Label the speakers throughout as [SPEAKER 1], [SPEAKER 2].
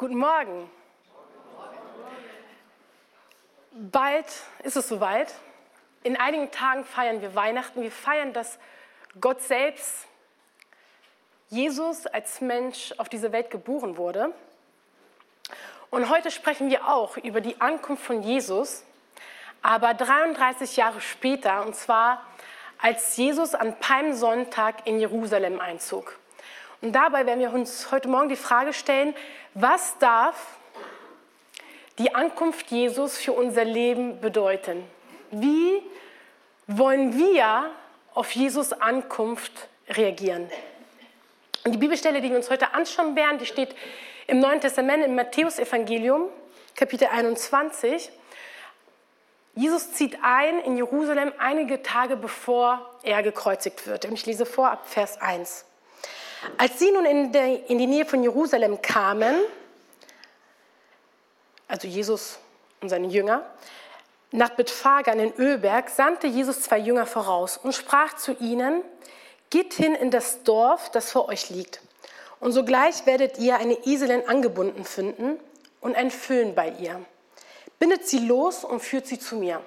[SPEAKER 1] Guten Morgen. Bald ist es soweit. In einigen Tagen feiern wir Weihnachten. Wir feiern, dass Gott selbst, Jesus als Mensch auf diese Welt geboren wurde. Und heute sprechen wir auch über die Ankunft von Jesus, aber 33 Jahre später, und zwar als Jesus an Palmsonntag in Jerusalem einzog. Und dabei werden wir uns heute Morgen die Frage stellen, was darf die Ankunft Jesus für unser Leben bedeuten? Wie wollen wir auf Jesus Ankunft reagieren? Und die Bibelstelle, die wir uns heute anschauen werden, die steht im Neuen Testament im Matthäusevangelium, Kapitel 21. Jesus zieht ein in Jerusalem einige Tage bevor er gekreuzigt wird. Und ich lese vor ab Vers 1. Als sie nun in, die Nähe von Jerusalem kamen, also Jesus und seine Jünger, nach Bethphagan in Ölberg sandte Jesus zwei Jünger voraus und sprach zu ihnen, geht hin in das Dorf, das vor euch liegt. Und sogleich werdet ihr eine Eselin angebunden finden und ein Füllen bei ihr. Bindet sie los und führt sie zu mir.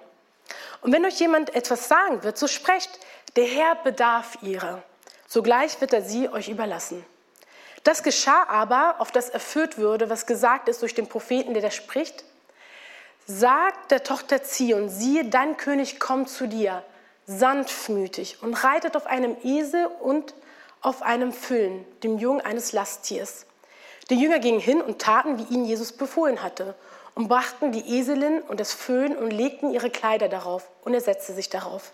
[SPEAKER 1] Und wenn euch jemand etwas sagen wird, so sprecht, der Herr bedarf ihrer. Sogleich wird er sie euch überlassen. Das geschah aber, auf das erfüllt würde, was gesagt ist durch den Propheten, der da spricht. Sagt der Tochter Zion, siehe, dein König kommt zu dir, sanftmütig und reitet auf einem Esel und auf einem Füllen, dem Jungen eines Lasttiers. Die Jünger gingen hin und taten, wie ihnen Jesus befohlen hatte, und brachten die Eselin und das Füllen und legten ihre Kleider darauf, und er setzte sich darauf.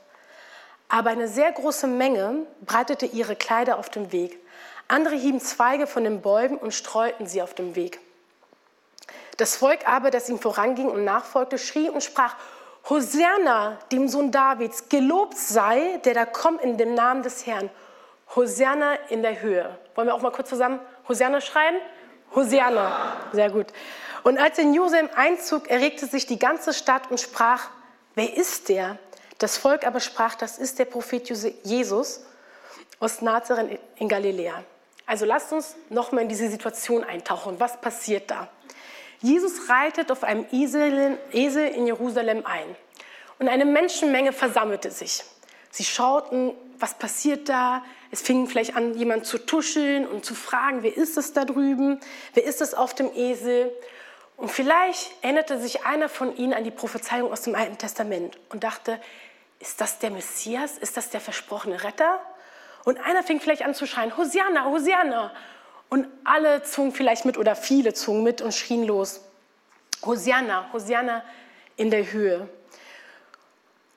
[SPEAKER 1] Aber eine sehr große Menge breitete ihre Kleider auf dem Weg. Andere hieben Zweige von den Bäumen und streuten sie auf dem Weg. Das Volk aber, das ihm voranging und nachfolgte, schrie und sprach, Hosanna, dem Sohn Davids, gelobt sei, der da kommt in dem Namen des Herrn. Hosanna in der Höhe. Wollen wir auch mal kurz zusammen Hosanna schreien? Hosanna. Sehr gut. Und als in Jerusalem einzog, erregte sich die ganze Stadt und sprach, wer ist der? Das Volk aber sprach, das ist der Prophet Jesus aus Nazareth in Galiläa. Also lasst uns nochmal in diese Situation eintauchen. Was passiert da? Jesus reitet auf einem Esel in Jerusalem ein und eine Menschenmenge versammelte sich. Sie schauten, was passiert da? Es fing vielleicht an, jemand zu tuscheln und zu fragen, wer ist es da drüben? Wer ist es auf dem Esel? Und vielleicht erinnerte sich einer von ihnen an die Prophezeiung aus dem Alten Testament und dachte, ist das der Messias? Ist das der versprochene Retter? Und einer fing vielleicht an zu schreien, Hosianna, Hosianna. Und alle zogen vielleicht mit oder viele zogen mit und schrien los, Hosianna, Hosianna in der Höhe.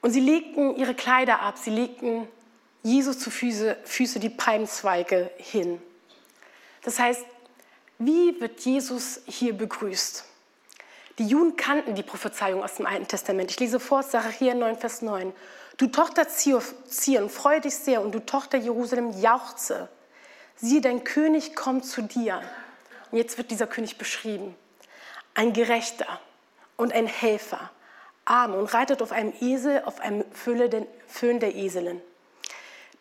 [SPEAKER 1] Und sie legten ihre Kleider ab, sie legten Jesus zu Füße, Füße die Palmzweige hin. Das heißt, wie wird Jesus hier begrüßt? Die Juden kannten die Prophezeiung aus dem Alten Testament. Ich lese vor, Zachariah 9, Vers 9. Du Tochter Zion, freue dich sehr und du Tochter Jerusalem, jauchze. Siehe, dein König kommt zu dir. Und jetzt wird dieser König beschrieben. Ein Gerechter und ein Helfer, arm und reitet auf einem Esel, auf einem Füllen der Eselin.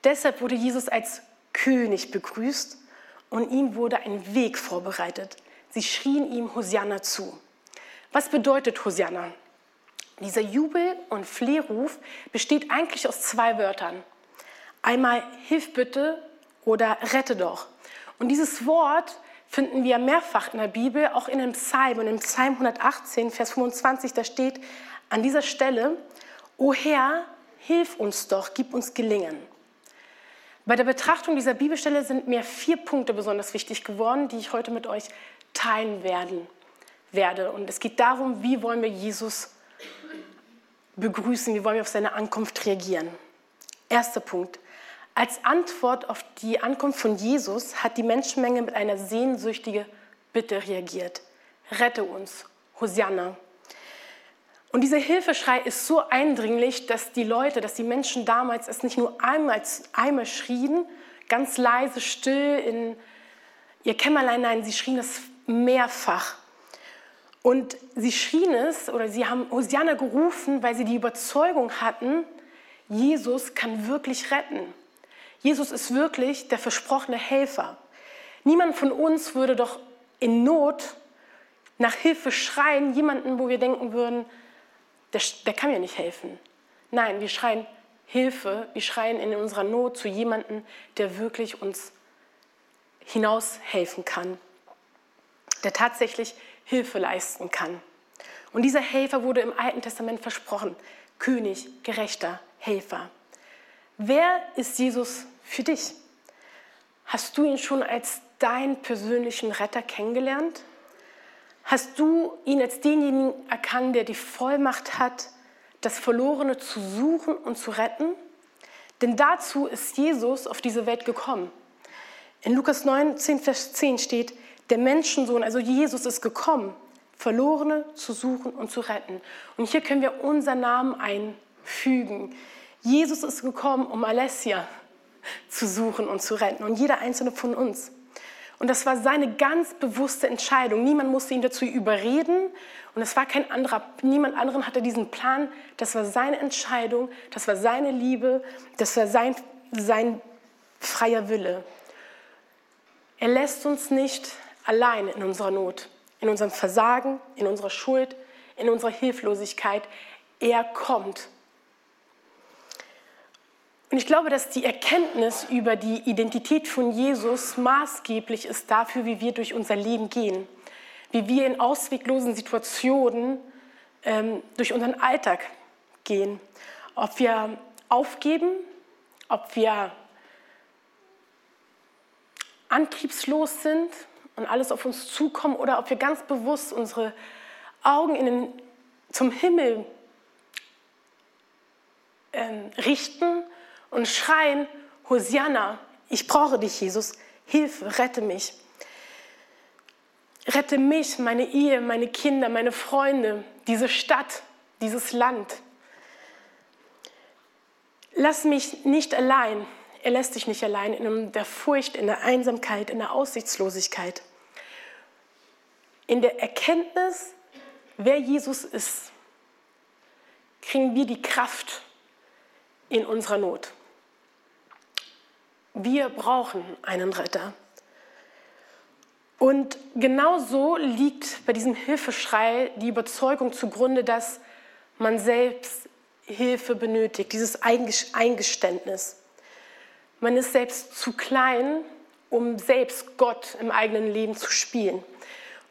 [SPEAKER 1] Deshalb wurde Jesus als König begrüßt und ihm wurde ein Weg vorbereitet. Sie schrien ihm Hosianna zu. Was bedeutet Hosianna? Dieser Jubel- und Flehruf besteht eigentlich aus zwei Wörtern. Einmal Hilf bitte oder Rette doch. Und dieses Wort finden wir mehrfach in der Bibel, auch in dem Psalm. Und im Psalm 118, Vers 25, da steht an dieser Stelle, O Herr, hilf uns doch, gib uns Gelingen. Bei der Betrachtung dieser Bibelstelle sind mir vier Punkte besonders wichtig geworden, die ich heute mit euch teilen werden werde. Und es geht darum, wie wollen wir Jesus begrüßen, wie wollen wir auf seine Ankunft reagieren. Erster Punkt. Als Antwort auf die Ankunft von Jesus hat die Menschenmenge mit einer sehnsüchtigen Bitte reagiert. Rette uns, Hosanna. Und dieser Hilfeschrei ist so eindringlich, dass die Leute, dass die Menschen damals es nicht nur einmal, einmal schrien, ganz leise, still in ihr Kämmerlein, nein, sie schrien es mehrfach. Und sie schrien es oder sie haben Hosianna gerufen, weil sie die Überzeugung hatten, Jesus kann wirklich retten. Jesus ist wirklich der versprochene Helfer. Niemand von uns würde doch in Not nach Hilfe schreien, jemanden, wo wir denken würden, der, der kann mir nicht helfen. Nein, wir schreien Hilfe, wir schreien in unserer Not zu jemandem, der wirklich uns hinaus helfen kann, der tatsächlich Hilfe leisten kann. Und dieser Helfer wurde im Alten Testament versprochen. König, gerechter Helfer. Wer ist Jesus für dich? Hast du ihn schon als deinen persönlichen Retter kennengelernt? Hast du ihn als denjenigen erkannt, der die Vollmacht hat, das Verlorene zu suchen und zu retten? Denn dazu ist Jesus auf diese Welt gekommen. In Lukas 9, 10, Vers 10 steht, der Menschensohn, also Jesus ist gekommen, Verlorene zu suchen und zu retten. Und hier können wir unseren Namen einfügen. Jesus ist gekommen, um Alessia zu suchen und zu retten und jeder einzelne von uns. Und das war seine ganz bewusste Entscheidung. Niemand musste ihn dazu überreden und es war kein anderer, niemand anderen hatte diesen Plan. Das war seine Entscheidung, das war seine Liebe, das war sein, sein freier Wille. Er lässt uns nicht allein in unserer Not in unserem Versagen, in unserer Schuld, in unserer Hilflosigkeit. Er kommt. Und ich glaube, dass die Erkenntnis über die Identität von Jesus maßgeblich ist dafür, wie wir durch unser Leben gehen, wie wir in ausweglosen Situationen ähm, durch unseren Alltag gehen. Ob wir aufgeben, ob wir antriebslos sind, und alles auf uns zukommen oder ob wir ganz bewusst unsere Augen in den, zum Himmel ähm, richten und schreien, Hosianna, ich brauche dich, Jesus, Hilfe, rette mich. Rette mich, meine Ehe, meine Kinder, meine Freunde, diese Stadt, dieses Land. Lass mich nicht allein. Er lässt dich nicht allein in der Furcht, in der Einsamkeit, in der Aussichtslosigkeit in der Erkenntnis, wer Jesus ist, kriegen wir die Kraft in unserer Not. Wir brauchen einen Retter. Und genauso liegt bei diesem Hilfeschrei die Überzeugung zugrunde, dass man selbst Hilfe benötigt, dieses Eingeständnis. Man ist selbst zu klein, um selbst Gott im eigenen Leben zu spielen.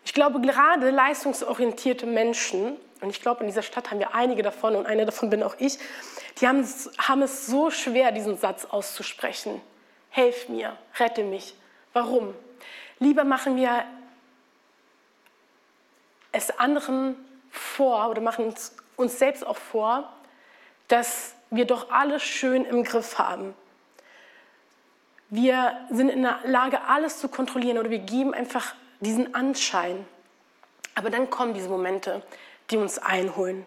[SPEAKER 1] Ich glaube, gerade leistungsorientierte Menschen, und ich glaube, in dieser Stadt haben wir einige davon und eine davon bin auch ich, die haben es, haben es so schwer, diesen Satz auszusprechen. Helf mir, rette mich. Warum? Lieber machen wir es anderen vor oder machen es uns selbst auch vor, dass wir doch alles schön im Griff haben. Wir sind in der Lage, alles zu kontrollieren oder wir geben einfach diesen Anschein. Aber dann kommen diese Momente, die uns einholen.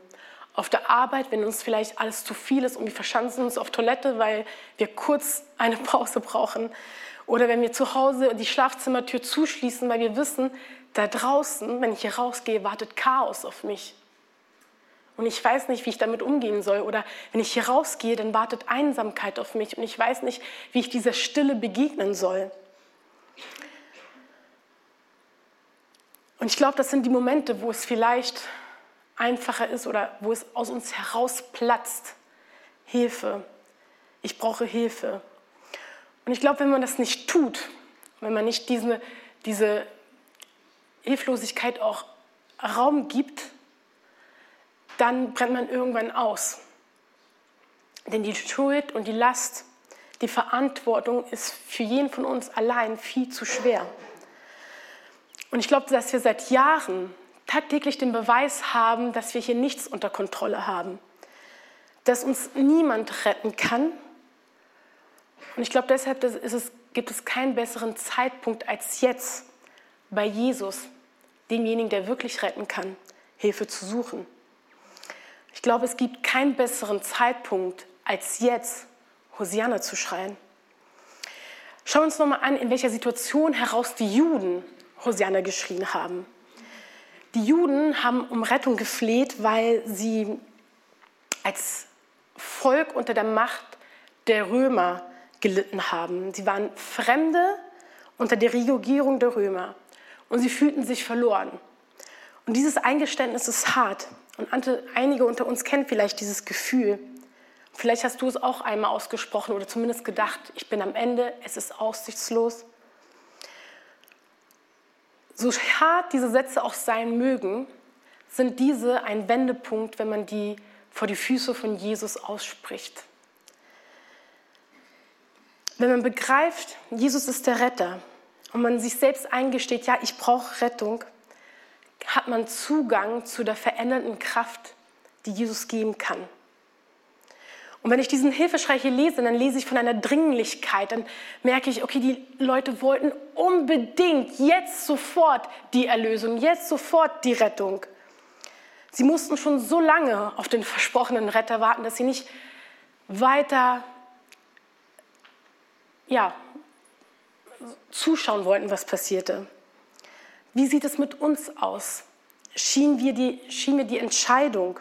[SPEAKER 1] Auf der Arbeit, wenn uns vielleicht alles zu viel ist und wir verschanzen uns auf Toilette, weil wir kurz eine Pause brauchen. Oder wenn wir zu Hause die Schlafzimmertür zuschließen, weil wir wissen, da draußen, wenn ich hier rausgehe, wartet Chaos auf mich. Und ich weiß nicht, wie ich damit umgehen soll. Oder wenn ich hier rausgehe, dann wartet Einsamkeit auf mich und ich weiß nicht, wie ich dieser Stille begegnen soll. Und ich glaube, das sind die Momente, wo es vielleicht einfacher ist oder wo es aus uns herausplatzt. Hilfe. Ich brauche Hilfe. Und ich glaube, wenn man das nicht tut, wenn man nicht diese, diese Hilflosigkeit auch Raum gibt, dann brennt man irgendwann aus. Denn die Schuld und die Last, die Verantwortung ist für jeden von uns allein viel zu schwer. Und ich glaube, dass wir seit Jahren tagtäglich den Beweis haben, dass wir hier nichts unter Kontrolle haben, dass uns niemand retten kann. Und ich glaube, deshalb es, gibt es keinen besseren Zeitpunkt als jetzt bei Jesus, demjenigen, der wirklich retten kann, Hilfe zu suchen. Ich glaube, es gibt keinen besseren Zeitpunkt als jetzt, Hosianna zu schreien. Schauen wir uns nochmal an, in welcher Situation heraus die Juden Hosianna geschrien haben. Die Juden haben um Rettung gefleht, weil sie als Volk unter der Macht der Römer gelitten haben. Sie waren Fremde unter der Regierung der Römer und sie fühlten sich verloren. Und dieses Eingeständnis ist hart. Und einige unter uns kennen vielleicht dieses Gefühl. Vielleicht hast du es auch einmal ausgesprochen oder zumindest gedacht, ich bin am Ende, es ist aussichtslos. So hart diese Sätze auch sein mögen, sind diese ein Wendepunkt, wenn man die vor die Füße von Jesus ausspricht. Wenn man begreift, Jesus ist der Retter und man sich selbst eingesteht, ja, ich brauche Rettung, hat man Zugang zu der verändernden Kraft, die Jesus geben kann. Und wenn ich diesen Hilfeschrei hier lese, dann lese ich von einer Dringlichkeit, dann merke ich, okay, die Leute wollten unbedingt jetzt sofort die Erlösung, jetzt sofort die Rettung. Sie mussten schon so lange auf den versprochenen Retter warten, dass sie nicht weiter ja, zuschauen wollten, was passierte. Wie sieht es mit uns aus? Schien, wir die, schien mir die Entscheidung,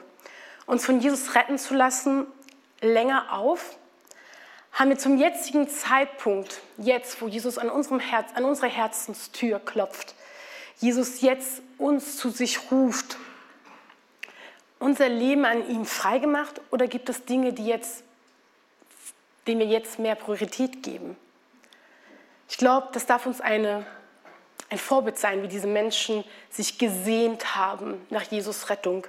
[SPEAKER 1] uns von Jesus retten zu lassen, länger auf? Haben wir zum jetzigen Zeitpunkt, jetzt, wo Jesus an, unserem Herz, an unsere Herzenstür klopft, Jesus jetzt uns zu sich ruft, unser Leben an ihm freigemacht oder gibt es Dinge, die jetzt, denen wir jetzt mehr Priorität geben? Ich glaube, das darf uns eine, ein Vorbild sein, wie diese Menschen sich gesehnt haben nach Jesus Rettung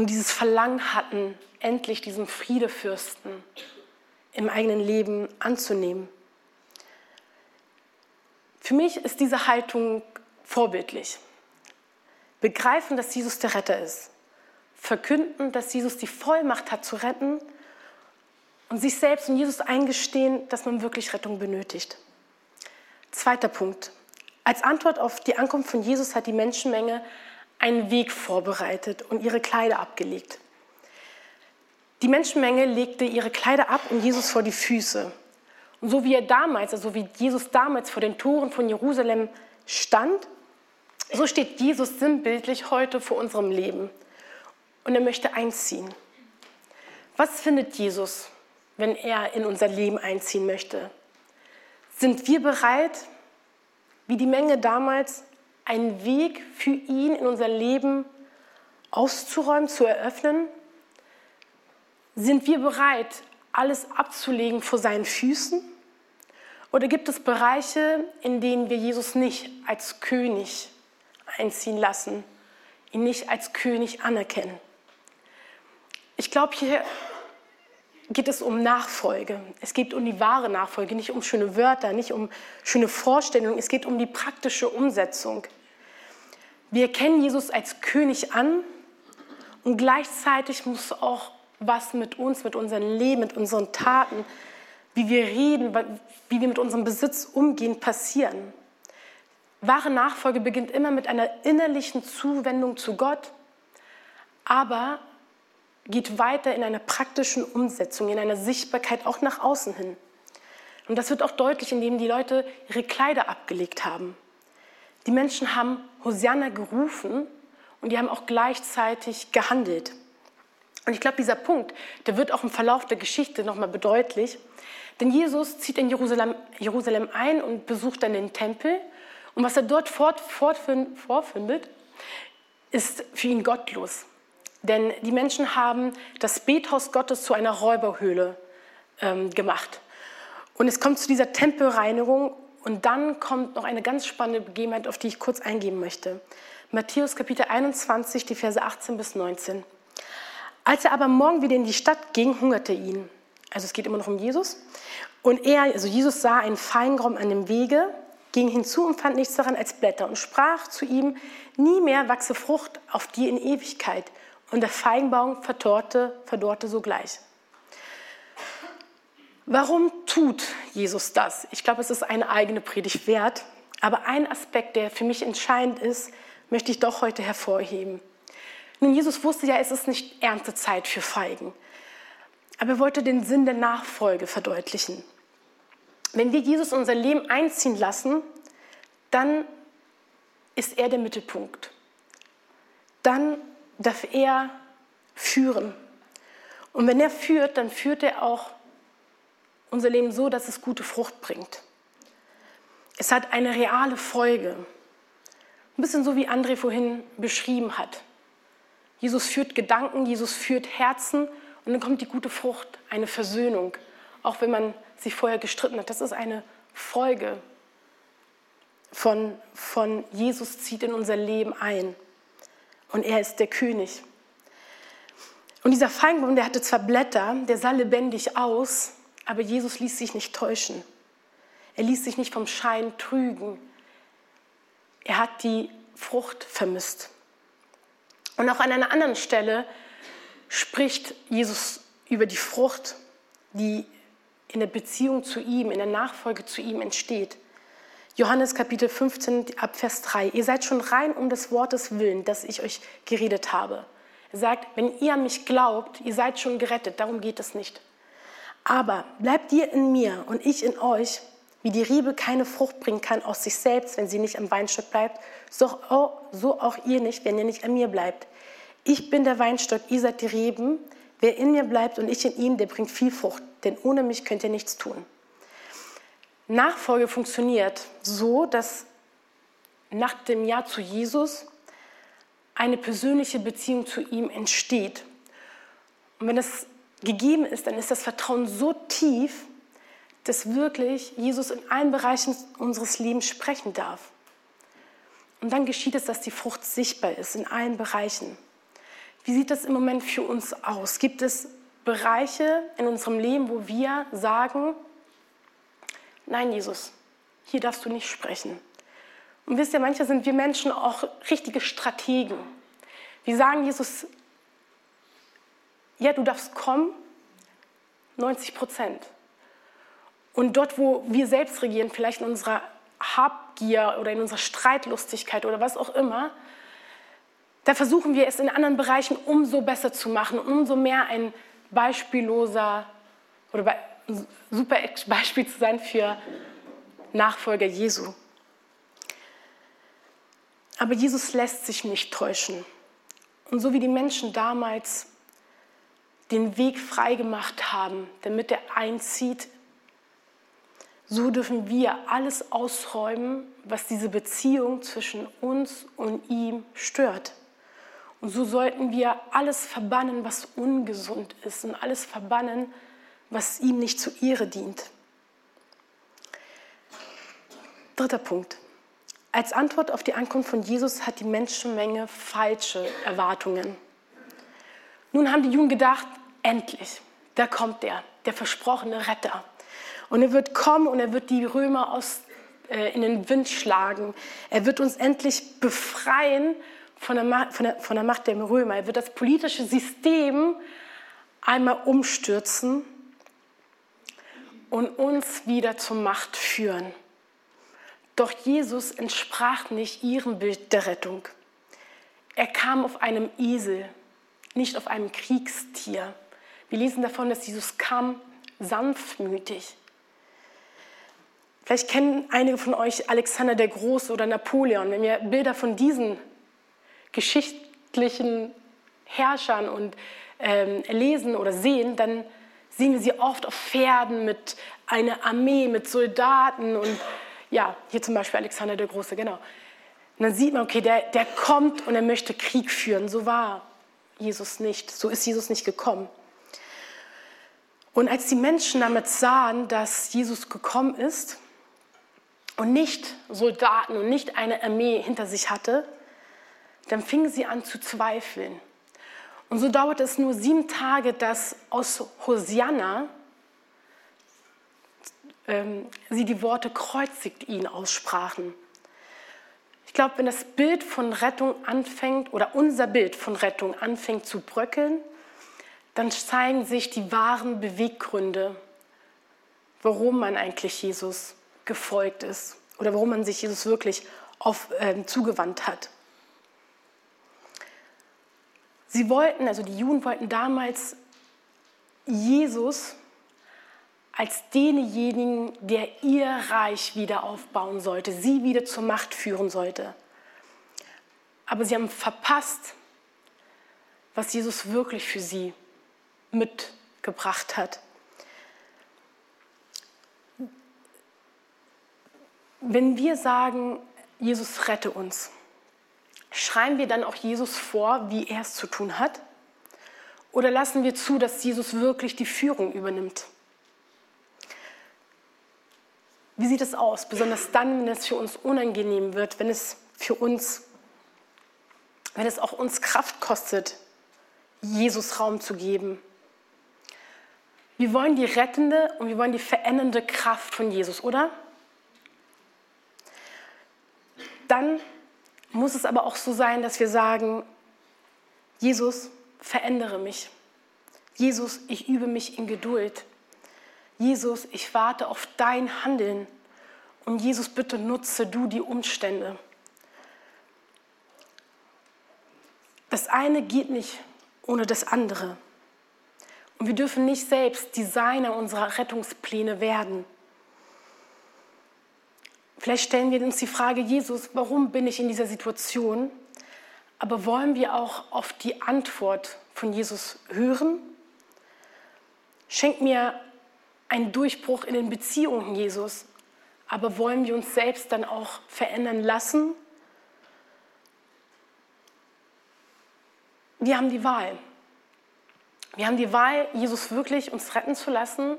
[SPEAKER 1] und dieses Verlangen hatten, endlich diesen Friedefürsten im eigenen Leben anzunehmen. Für mich ist diese Haltung vorbildlich. Begreifen, dass Jesus der Retter ist. Verkünden, dass Jesus die Vollmacht hat zu retten und sich selbst und Jesus eingestehen, dass man wirklich Rettung benötigt. Zweiter Punkt. Als Antwort auf die Ankunft von Jesus hat die Menschenmenge einen Weg vorbereitet und ihre Kleider abgelegt. Die Menschenmenge legte ihre Kleider ab und Jesus vor die Füße. Und so wie er damals, also wie Jesus damals vor den Toren von Jerusalem stand, so steht Jesus sinnbildlich heute vor unserem Leben. Und er möchte einziehen. Was findet Jesus, wenn er in unser Leben einziehen möchte? Sind wir bereit, wie die Menge damals, einen Weg für ihn in unser Leben auszuräumen, zu eröffnen? Sind wir bereit, alles abzulegen vor seinen Füßen? Oder gibt es Bereiche, in denen wir Jesus nicht als König einziehen lassen, ihn nicht als König anerkennen? Ich glaube, hier geht es um Nachfolge. Es geht um die wahre Nachfolge, nicht um schöne Wörter, nicht um schöne Vorstellungen. Es geht um die praktische Umsetzung. Wir erkennen Jesus als König an und gleichzeitig muss auch was mit uns, mit unserem Leben, mit unseren Taten, wie wir reden, wie wir mit unserem Besitz umgehen, passieren. Wahre Nachfolge beginnt immer mit einer innerlichen Zuwendung zu Gott, aber geht weiter in einer praktischen Umsetzung, in einer Sichtbarkeit auch nach außen hin. Und das wird auch deutlich, indem die Leute ihre Kleider abgelegt haben. Die Menschen haben Hosianna gerufen und die haben auch gleichzeitig gehandelt. Und ich glaube, dieser Punkt, der wird auch im Verlauf der Geschichte nochmal bedeutlich. Denn Jesus zieht in Jerusalem, Jerusalem ein und besucht dann den Tempel. Und was er dort fort, vorfindet, ist für ihn gottlos. Denn die Menschen haben das Bethaus Gottes zu einer Räuberhöhle ähm, gemacht. Und es kommt zu dieser Tempelreinigung und dann kommt noch eine ganz spannende Begebenheit, auf die ich kurz eingehen möchte. Matthäus Kapitel 21, die Verse 18 bis 19. Als er aber morgen wieder in die Stadt ging, hungerte ihn. Also es geht immer noch um Jesus. Und er, also Jesus sah einen Feingraum an dem Wege, ging hinzu und fand nichts daran als Blätter und sprach zu ihm, nie mehr wachse Frucht auf dir in Ewigkeit. Und der Feigenbaum verdorrte, verdorrte sogleich. Warum tut Jesus das? Ich glaube, es ist eine eigene Predigt wert. Aber ein Aspekt, der für mich entscheidend ist, möchte ich doch heute hervorheben. Nun, Jesus wusste ja, es ist nicht Erntezeit für Feigen. Aber er wollte den Sinn der Nachfolge verdeutlichen. Wenn wir Jesus unser Leben einziehen lassen, dann ist er der Mittelpunkt. Dann darf er führen. Und wenn er führt, dann führt er auch unser Leben so, dass es gute Frucht bringt. Es hat eine reale Folge. Ein bisschen so wie André vorhin beschrieben hat. Jesus führt Gedanken, Jesus führt Herzen und dann kommt die gute Frucht, eine Versöhnung, auch wenn man sich vorher gestritten hat. Das ist eine Folge von, von Jesus zieht in unser Leben ein. Und er ist der König. Und dieser Feigenbaum, der hatte zwar Blätter, der sah lebendig aus, aber Jesus ließ sich nicht täuschen. Er ließ sich nicht vom Schein trügen. Er hat die Frucht vermisst. Und auch an einer anderen Stelle spricht Jesus über die Frucht, die in der Beziehung zu ihm, in der Nachfolge zu ihm entsteht. Johannes Kapitel 15 ab Vers 3. Ihr seid schon rein um des Wortes willen, das ich euch geredet habe. Er sagt, wenn ihr an mich glaubt, ihr seid schon gerettet, darum geht es nicht. Aber bleibt ihr in mir und ich in euch, wie die Rebe keine Frucht bringen kann aus sich selbst, wenn sie nicht am Weinstock bleibt, so auch ihr nicht, wenn ihr nicht an mir bleibt. Ich bin der Weinstock, ihr seid die Reben. Wer in mir bleibt und ich in ihm, der bringt viel Frucht, denn ohne mich könnt ihr nichts tun. Nachfolge funktioniert so, dass nach dem Ja zu Jesus eine persönliche Beziehung zu ihm entsteht. Und wenn das gegeben ist, dann ist das Vertrauen so tief, dass wirklich Jesus in allen Bereichen unseres Lebens sprechen darf. Und dann geschieht es, dass die Frucht sichtbar ist in allen Bereichen. Wie sieht das im Moment für uns aus? Gibt es Bereiche in unserem Leben, wo wir sagen, nein Jesus, hier darfst du nicht sprechen. Und wisst ihr, manchmal sind wir Menschen auch richtige Strategen. Wir sagen Jesus, ja, du darfst kommen, 90 Prozent. Und dort, wo wir selbst regieren, vielleicht in unserer Habgier oder in unserer Streitlustigkeit oder was auch immer, da versuchen wir es in anderen Bereichen umso besser zu machen, umso mehr ein beispielloser oder super Beispiel zu sein für Nachfolger Jesu. Aber Jesus lässt sich nicht täuschen. Und so wie die Menschen damals den Weg freigemacht haben, damit er einzieht, so dürfen wir alles ausräumen, was diese Beziehung zwischen uns und ihm stört. Und so sollten wir alles verbannen, was ungesund ist und alles verbannen, was ihm nicht zu Ehre dient. Dritter Punkt. Als Antwort auf die Ankunft von Jesus hat die Menschenmenge falsche Erwartungen. Nun haben die Juden gedacht, endlich, da kommt der, der versprochene Retter. Und er wird kommen und er wird die Römer aus, äh, in den Wind schlagen. Er wird uns endlich befreien von der, von, der, von der Macht der Römer. Er wird das politische System einmal umstürzen und uns wieder zur Macht führen. Doch Jesus entsprach nicht ihrem Bild der Rettung. Er kam auf einem Esel, nicht auf einem Kriegstier. Wir lesen davon, dass Jesus kam sanftmütig. Vielleicht kennen einige von euch Alexander der Große oder Napoleon. Wenn wir Bilder von diesen geschichtlichen Herrschern und ähm, lesen oder sehen, dann sehen wir sie oft auf Pferden mit einer Armee, mit Soldaten und ja, hier zum Beispiel Alexander der Große, genau. Und dann sieht man, okay, der, der kommt und er möchte Krieg führen. So war Jesus nicht, so ist Jesus nicht gekommen. Und als die Menschen damit sahen, dass Jesus gekommen ist und nicht Soldaten und nicht eine Armee hinter sich hatte, dann fingen sie an zu zweifeln. Und so dauerte es nur sieben Tage, dass aus Hosianna ähm, sie die Worte kreuzigt ihn aussprachen. Ich glaube, wenn das Bild von Rettung anfängt oder unser Bild von Rettung anfängt zu bröckeln, dann zeigen sich die wahren Beweggründe, warum man eigentlich Jesus gefolgt ist oder warum man sich Jesus wirklich auf, äh, zugewandt hat. Sie wollten, also die Juden wollten damals Jesus als denjenigen, der ihr Reich wieder aufbauen sollte, sie wieder zur Macht führen sollte. Aber sie haben verpasst, was Jesus wirklich für sie mitgebracht hat. Wenn wir sagen, Jesus rette uns, schreiben wir dann auch Jesus vor, wie er es zu tun hat? Oder lassen wir zu, dass Jesus wirklich die Führung übernimmt? Wie sieht es aus? Besonders dann, wenn es für uns unangenehm wird, wenn es für uns, wenn es auch uns Kraft kostet, Jesus Raum zu geben. Wir wollen die rettende und wir wollen die verändernde Kraft von Jesus, oder? Dann muss es aber auch so sein, dass wir sagen, Jesus, verändere mich. Jesus, ich übe mich in Geduld. Jesus, ich warte auf dein Handeln. Und Jesus, bitte nutze du die Umstände. Das eine geht nicht ohne das andere. Und wir dürfen nicht selbst Designer unserer Rettungspläne werden. Vielleicht stellen wir uns die Frage, Jesus, warum bin ich in dieser Situation? Aber wollen wir auch auf die Antwort von Jesus hören? Schenk mir einen Durchbruch in den Beziehungen, Jesus. Aber wollen wir uns selbst dann auch verändern lassen? Wir haben die Wahl. Wir haben die Wahl, Jesus wirklich uns retten zu lassen,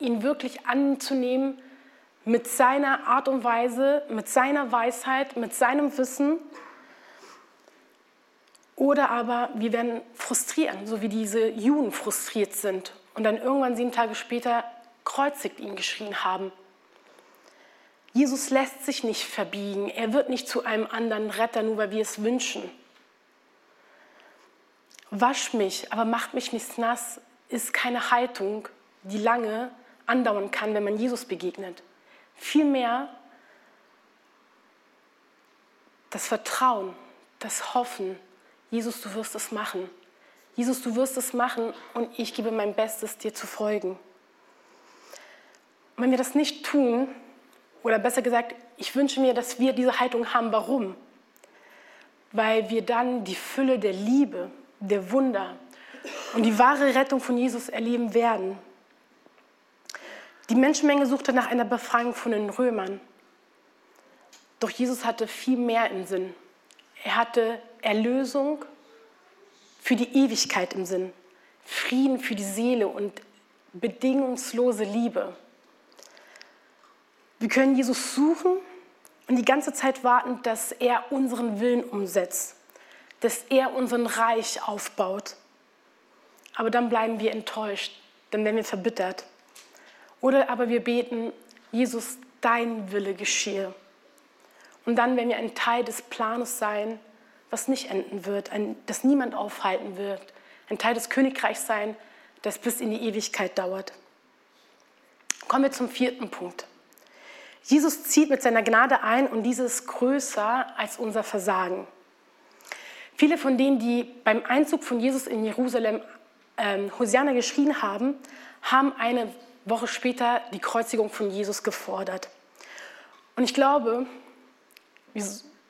[SPEAKER 1] ihn wirklich anzunehmen mit seiner Art und Weise, mit seiner Weisheit, mit seinem Wissen. Oder aber wir werden frustrieren, so wie diese Juden frustriert sind und dann irgendwann sieben Tage später kreuzigt ihn geschrien haben. Jesus lässt sich nicht verbiegen. Er wird nicht zu einem anderen Retter, nur weil wir es wünschen. Wasch mich, aber macht mich nicht nass, ist keine Haltung, die lange andauern kann, wenn man Jesus begegnet. Vielmehr das Vertrauen, das Hoffen, Jesus, du wirst es machen. Jesus, du wirst es machen und ich gebe mein Bestes, dir zu folgen. Wenn wir das nicht tun, oder besser gesagt, ich wünsche mir, dass wir diese Haltung haben. Warum? Weil wir dann die Fülle der Liebe, der Wunder und die wahre Rettung von Jesus erleben werden. Die Menschenmenge suchte nach einer Befreiung von den Römern. Doch Jesus hatte viel mehr im Sinn. Er hatte Erlösung für die Ewigkeit im Sinn, Frieden für die Seele und bedingungslose Liebe. Wir können Jesus suchen und die ganze Zeit warten, dass er unseren Willen umsetzt, dass er unseren Reich aufbaut. Aber dann bleiben wir enttäuscht, dann werden wir verbittert. Oder aber wir beten, Jesus, dein Wille geschehe. Und dann werden wir ein Teil des Planes sein, was nicht enden wird, ein, das niemand aufhalten wird. Ein Teil des Königreichs sein, das bis in die Ewigkeit dauert. Kommen wir zum vierten Punkt. Jesus zieht mit seiner Gnade ein und dieses ist größer als unser Versagen. Viele von denen, die beim Einzug von Jesus in Jerusalem ähm, Hosianna geschrien haben, haben eine Woche später die Kreuzigung von Jesus gefordert. Und ich glaube,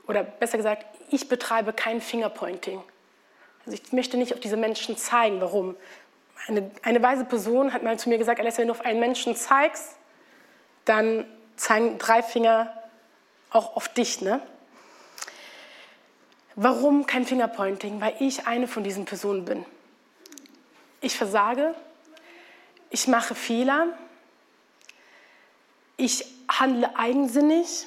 [SPEAKER 1] oder besser gesagt, ich betreibe kein Fingerpointing. Also ich möchte nicht auf diese Menschen zeigen. Warum? Eine, eine weise Person hat mal zu mir gesagt, Alessa, wenn du auf einen Menschen zeigst, dann zeigen drei Finger auch auf dich. Ne? Warum kein Fingerpointing? Weil ich eine von diesen Personen bin. Ich versage, ich mache Fehler, ich handle eigensinnig,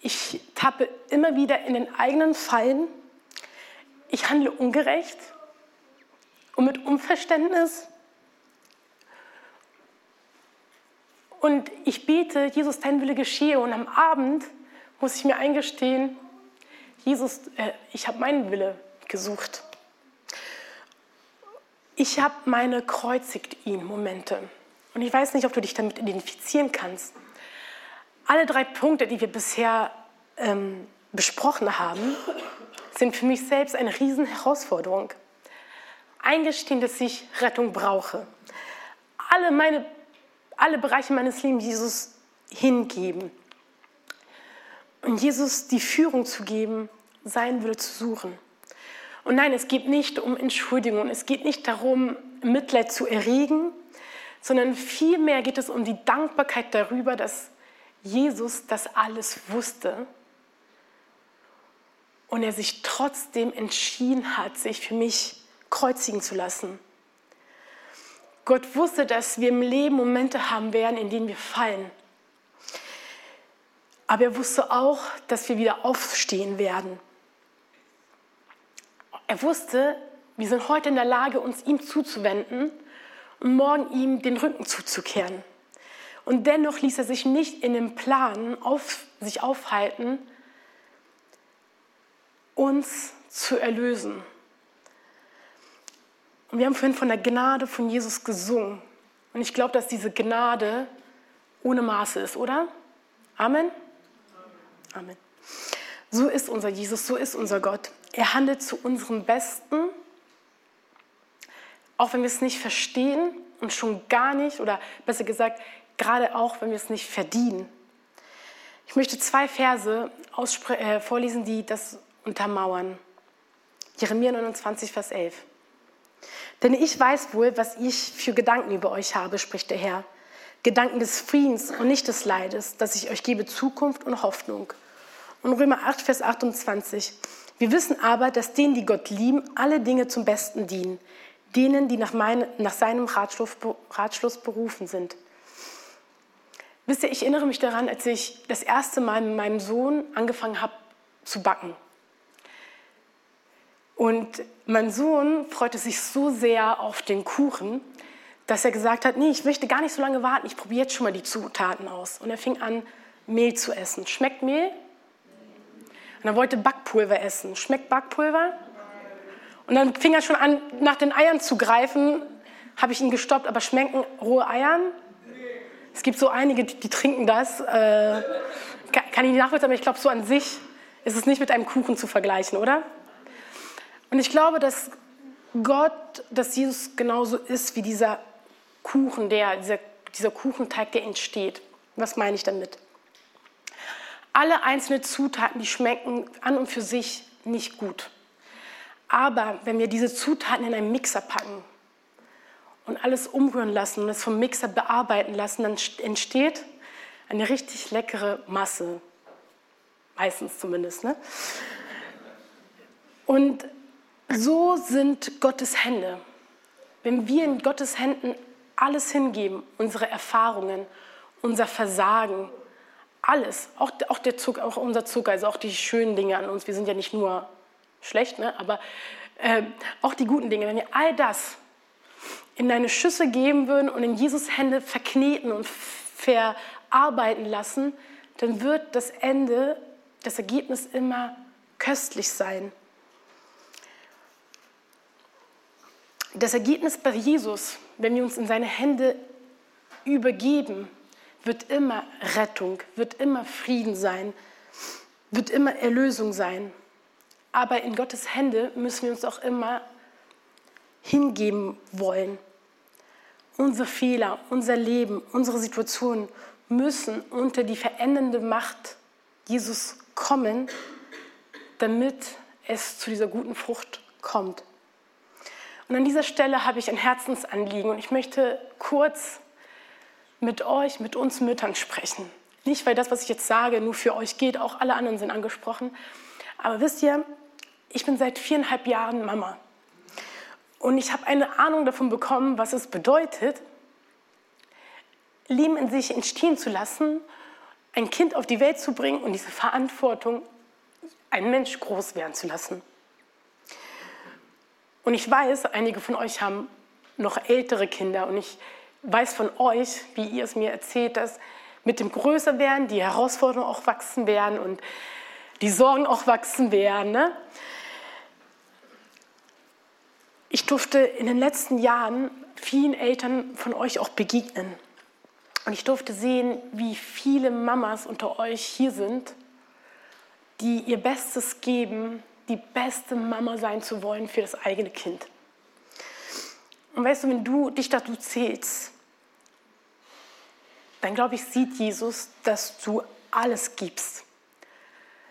[SPEAKER 1] ich tappe immer wieder in den eigenen Fallen, ich handle ungerecht und mit Unverständnis. Und ich bete, Jesus, dein Wille geschehe. Und am Abend muss ich mir eingestehen, Jesus, äh, ich habe meinen Wille gesucht. Ich habe meine kreuzigt ihn Momente. Und ich weiß nicht, ob du dich damit identifizieren kannst. Alle drei Punkte, die wir bisher ähm, besprochen haben, sind für mich selbst eine Riesenherausforderung. Eingestehen, dass ich Rettung brauche. Alle, meine, alle Bereiche meines Lebens Jesus hingeben. Und Jesus die Führung zu geben, sein Wille zu suchen. Und nein, es geht nicht um Entschuldigung, es geht nicht darum, Mitleid zu erregen, sondern vielmehr geht es um die Dankbarkeit darüber, dass Jesus das alles wusste und er sich trotzdem entschieden hat, sich für mich kreuzigen zu lassen. Gott wusste, dass wir im Leben Momente haben werden, in denen wir fallen. Aber er wusste auch, dass wir wieder aufstehen werden. Er wusste, wir sind heute in der Lage, uns ihm zuzuwenden und morgen ihm den Rücken zuzukehren. Und dennoch ließ er sich nicht in dem Plan auf, sich aufhalten, uns zu erlösen. Und wir haben vorhin von der Gnade von Jesus gesungen. Und ich glaube, dass diese Gnade ohne Maße ist, oder? Amen? Amen. So ist unser Jesus, so ist unser Gott. Er handelt zu unserem Besten, auch wenn wir es nicht verstehen und schon gar nicht, oder besser gesagt, gerade auch, wenn wir es nicht verdienen. Ich möchte zwei Verse äh, vorlesen, die das untermauern. Jeremia 29, Vers 11. Denn ich weiß wohl, was ich für Gedanken über euch habe, spricht der Herr. Gedanken des Friedens und nicht des Leides, dass ich euch gebe Zukunft und Hoffnung. Und Römer 8, Vers 28. Wir wissen aber, dass denen, die Gott lieben, alle Dinge zum Besten dienen. Denen, die nach, meine, nach seinem Ratschluss, Ratschluss berufen sind. Wisst ihr, ich erinnere mich daran, als ich das erste Mal mit meinem Sohn angefangen habe zu backen. Und mein Sohn freute sich so sehr auf den Kuchen, dass er gesagt hat, nee, ich möchte gar nicht so lange warten, ich probiere jetzt schon mal die Zutaten aus. Und er fing an, Mehl zu essen. Schmeckt Mehl? Und er wollte Backpulver essen. Schmeckt Backpulver? Und dann fing er schon an, nach den Eiern zu greifen. Habe ich ihn gestoppt, aber schmecken rohe Eiern? Es gibt so einige, die, die trinken das. Äh, kann, kann ich nicht nachvollziehen, aber ich glaube, so an sich ist es nicht mit einem Kuchen zu vergleichen, oder? Und ich glaube, dass Gott, dass Jesus genauso ist wie dieser Kuchen, der, dieser, dieser Kuchenteig, der entsteht. Was meine ich damit? Alle einzelnen Zutaten, die schmecken an und für sich nicht gut. Aber wenn wir diese Zutaten in einen Mixer packen und alles umrühren lassen und es vom Mixer bearbeiten lassen, dann entsteht eine richtig leckere Masse. Meistens zumindest. Ne? Und so sind Gottes Hände. Wenn wir in Gottes Händen alles hingeben, unsere Erfahrungen, unser Versagen, alles, auch, auch, der Zucker, auch unser Zucker, also auch die schönen Dinge an uns, wir sind ja nicht nur schlecht, ne? aber äh, auch die guten Dinge, wenn wir all das in deine Schüsse geben würden und in Jesus Hände verkneten und verarbeiten lassen, dann wird das Ende, das Ergebnis immer köstlich sein. Das Ergebnis bei Jesus, wenn wir uns in seine Hände übergeben, wird immer Rettung, wird immer Frieden sein, wird immer Erlösung sein. Aber in Gottes Hände müssen wir uns auch immer hingeben wollen. Unsere Fehler, unser Leben, unsere Situationen müssen unter die verändernde Macht Jesus kommen, damit es zu dieser guten Frucht kommt. Und an dieser Stelle habe ich ein Herzensanliegen und ich möchte kurz mit euch, mit uns Müttern sprechen. Nicht, weil das, was ich jetzt sage, nur für euch geht, auch alle anderen sind angesprochen. Aber wisst ihr, ich bin seit viereinhalb Jahren Mama. Und ich habe eine Ahnung davon bekommen, was es bedeutet, Leben in sich entstehen zu lassen, ein Kind auf die Welt zu bringen und diese Verantwortung, einen Mensch groß werden zu lassen. Und ich weiß, einige von euch haben noch ältere Kinder und ich weiß von euch, wie ihr es mir erzählt, dass mit dem Größerwerden die Herausforderungen auch wachsen werden und die Sorgen auch wachsen werden. Ne? Ich durfte in den letzten Jahren vielen Eltern von euch auch begegnen. Und ich durfte sehen, wie viele Mamas unter euch hier sind, die ihr Bestes geben, die beste Mama sein zu wollen für das eigene Kind. Und weißt du, wenn du dich dazu zählst, dann glaube ich, sieht Jesus, dass du alles gibst.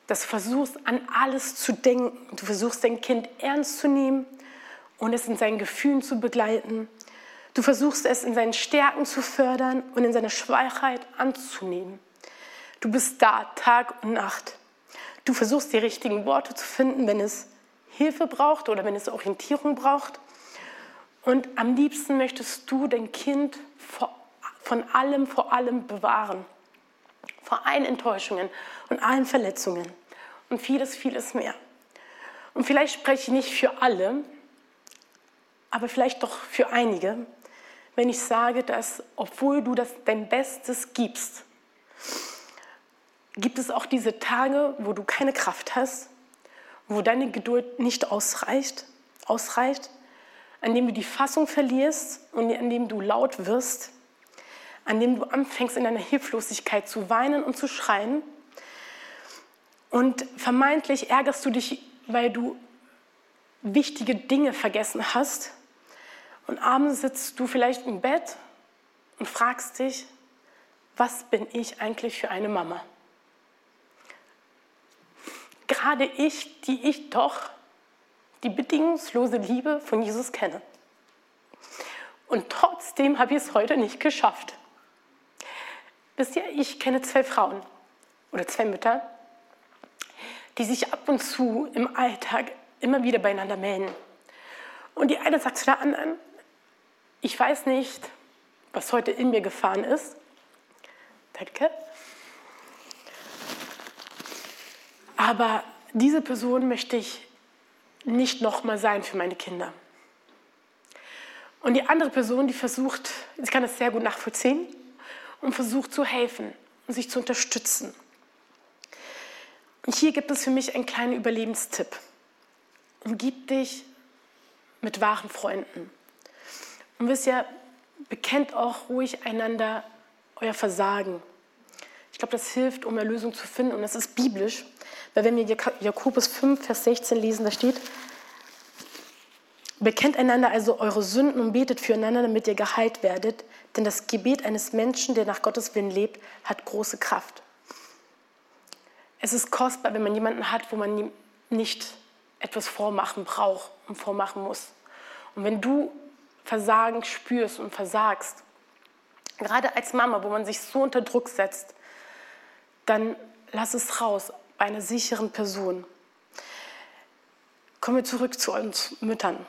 [SPEAKER 1] Dass du versuchst, an alles zu denken. Du versuchst, dein Kind ernst zu nehmen und es in seinen Gefühlen zu begleiten. Du versuchst, es in seinen Stärken zu fördern und in seiner Schwachheit anzunehmen. Du bist da Tag und Nacht. Du versuchst die richtigen Worte zu finden, wenn es Hilfe braucht oder wenn es Orientierung braucht. Und am liebsten möchtest du dein Kind von allem, vor allem bewahren. Vor allen Enttäuschungen und allen Verletzungen und vieles, vieles mehr. Und vielleicht spreche ich nicht für alle, aber vielleicht doch für einige, wenn ich sage, dass obwohl du das dein Bestes gibst, gibt es auch diese Tage, wo du keine Kraft hast, wo deine Geduld nicht ausreicht, ausreicht, an dem du die Fassung verlierst und an dem du laut wirst, an dem du anfängst in deiner Hilflosigkeit zu weinen und zu schreien. Und vermeintlich ärgerst du dich, weil du wichtige Dinge vergessen hast. Und abends sitzt du vielleicht im Bett und fragst dich, was bin ich eigentlich für eine Mama? Gerade ich, die ich doch die bedingungslose Liebe von Jesus kenne. Und trotzdem habe ich es heute nicht geschafft. Wisst ihr, ich kenne zwei Frauen oder zwei Mütter, die sich ab und zu im Alltag immer wieder beieinander melden. Und die eine sagt zu der anderen, ich weiß nicht, was heute in mir gefahren ist. Danke. Aber diese Person möchte ich nicht nochmal sein für meine Kinder. Und die andere Person, die versucht, sie kann das sehr gut nachvollziehen und versucht zu helfen und sich zu unterstützen. Und hier gibt es für mich einen kleinen Überlebenstipp. Umgib dich mit wahren Freunden. Und wisst ihr, bekennt auch ruhig einander euer Versagen. Ich glaube, das hilft, um eine Lösung zu finden. Und das ist biblisch. Weil wenn wir Jakobus 5, Vers 16 lesen, da steht, Bekennt einander also eure Sünden und betet füreinander, damit ihr geheilt werdet. Denn das Gebet eines Menschen, der nach Gottes Willen lebt, hat große Kraft. Es ist kostbar, wenn man jemanden hat, wo man nicht etwas vormachen braucht und vormachen muss. Und wenn du Versagen spürst und versagst, gerade als Mama, wo man sich so unter Druck setzt, dann lass es raus einer sicheren Person. Kommen wir zurück zu uns Müttern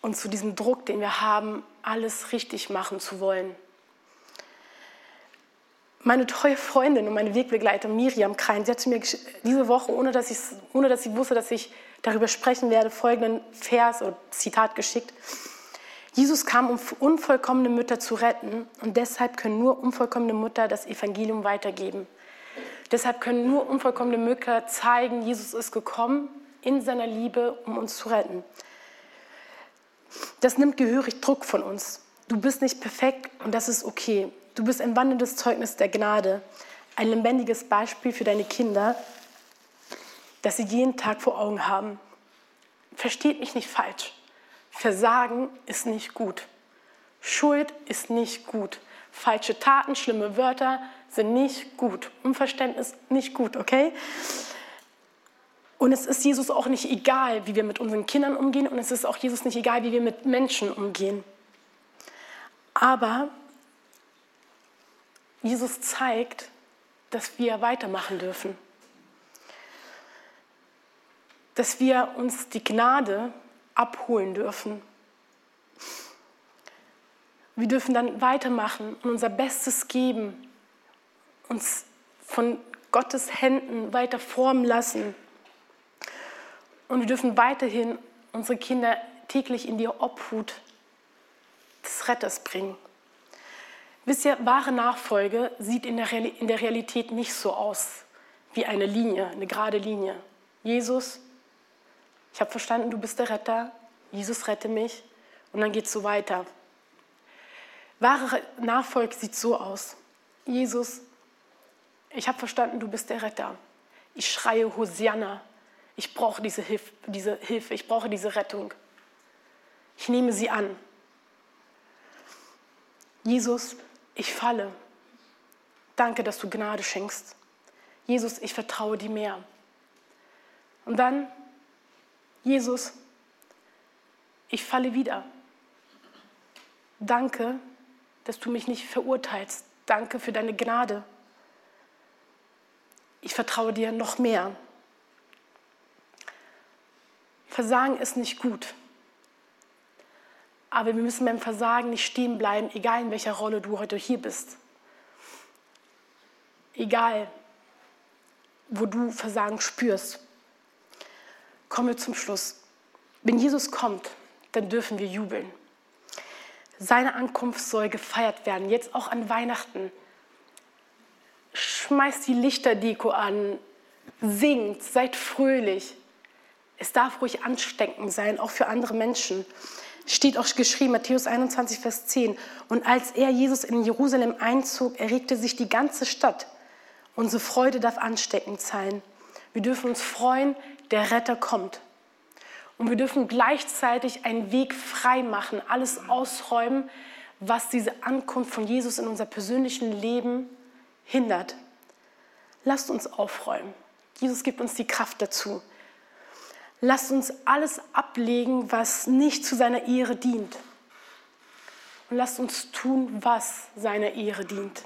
[SPEAKER 1] und zu diesem Druck, den wir haben, alles richtig machen zu wollen. Meine treue Freundin und meine Wegbegleiterin Miriam Krein, sie hat mir diese Woche, ohne dass, ohne dass sie wusste, dass ich darüber sprechen werde, folgenden Vers oder Zitat geschickt. Jesus kam, um unvollkommene Mütter zu retten und deshalb können nur unvollkommene Mütter das Evangelium weitergeben. Deshalb können nur unvollkommene Mütter zeigen, Jesus ist gekommen in seiner Liebe, um uns zu retten. Das nimmt gehörig Druck von uns. Du bist nicht perfekt und das ist okay. Du bist ein wandelndes Zeugnis der Gnade, ein lebendiges Beispiel für deine Kinder, das sie jeden Tag vor Augen haben. Versteht mich nicht falsch. Versagen ist nicht gut. Schuld ist nicht gut. Falsche Taten, schlimme Wörter sind nicht gut. Unverständnis nicht gut, okay? Und es ist Jesus auch nicht egal, wie wir mit unseren Kindern umgehen und es ist auch Jesus nicht egal, wie wir mit Menschen umgehen. Aber Jesus zeigt, dass wir weitermachen dürfen. Dass wir uns die Gnade abholen dürfen. Wir dürfen dann weitermachen und unser Bestes geben, uns von Gottes Händen weiter formen lassen. Und wir dürfen weiterhin unsere Kinder täglich in die Obhut des Retters bringen. Wisst ihr, wahre Nachfolge sieht in der, in der Realität nicht so aus wie eine Linie, eine gerade Linie. Jesus, ich habe verstanden, du bist der Retter. Jesus rette mich. Und dann geht es so weiter. Wahre Nachfolge sieht so aus. Jesus, ich habe verstanden, du bist der Retter. Ich schreie Hosianna. Ich brauche diese Hilfe, diese Hilfe, ich brauche diese Rettung. Ich nehme sie an. Jesus, ich falle. Danke, dass du Gnade schenkst. Jesus, ich vertraue dir mehr. Und dann Jesus, ich falle wieder. Danke, dass du mich nicht verurteilst. Danke für deine Gnade. vertraue dir noch mehr. Versagen ist nicht gut. Aber wir müssen beim Versagen nicht stehen bleiben, egal in welcher Rolle du heute hier bist. Egal, wo du Versagen spürst. Kommen wir zum Schluss. Wenn Jesus kommt, dann dürfen wir jubeln. Seine Ankunft soll gefeiert werden, jetzt auch an Weihnachten. Schmeißt die Lichterdeko an, singt, seid fröhlich. Es darf ruhig ansteckend sein, auch für andere Menschen. Steht auch geschrieben, Matthäus 21, Vers 10. Und als er Jesus in Jerusalem einzog, erregte sich die ganze Stadt. Unsere Freude darf ansteckend sein. Wir dürfen uns freuen, der Retter kommt. Und wir dürfen gleichzeitig einen Weg frei machen, alles ausräumen, was diese Ankunft von Jesus in unser persönlichen Leben hindert. Lasst uns aufräumen. Jesus gibt uns die Kraft dazu. Lasst uns alles ablegen, was nicht zu seiner Ehre dient. Und lasst uns tun, was seiner Ehre dient.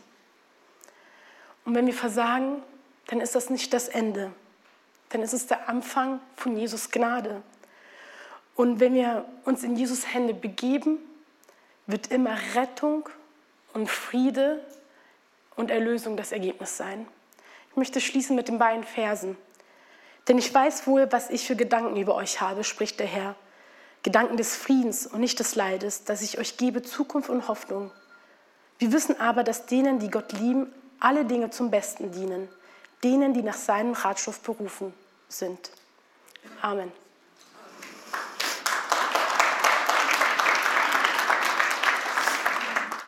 [SPEAKER 1] Und wenn wir versagen, dann ist das nicht das Ende. Dann ist es der Anfang von Jesus Gnade. Und wenn wir uns in Jesus Hände begeben, wird immer Rettung und Friede und Erlösung das Ergebnis sein. Ich möchte schließen mit den beiden Versen. Denn ich weiß wohl, was ich für Gedanken über euch habe, spricht der Herr. Gedanken des Friedens und nicht des Leides, dass ich euch gebe Zukunft und Hoffnung. Wir wissen aber, dass denen, die Gott lieben, alle Dinge zum Besten dienen, denen, die nach seinem Ratschluss berufen sind. Amen.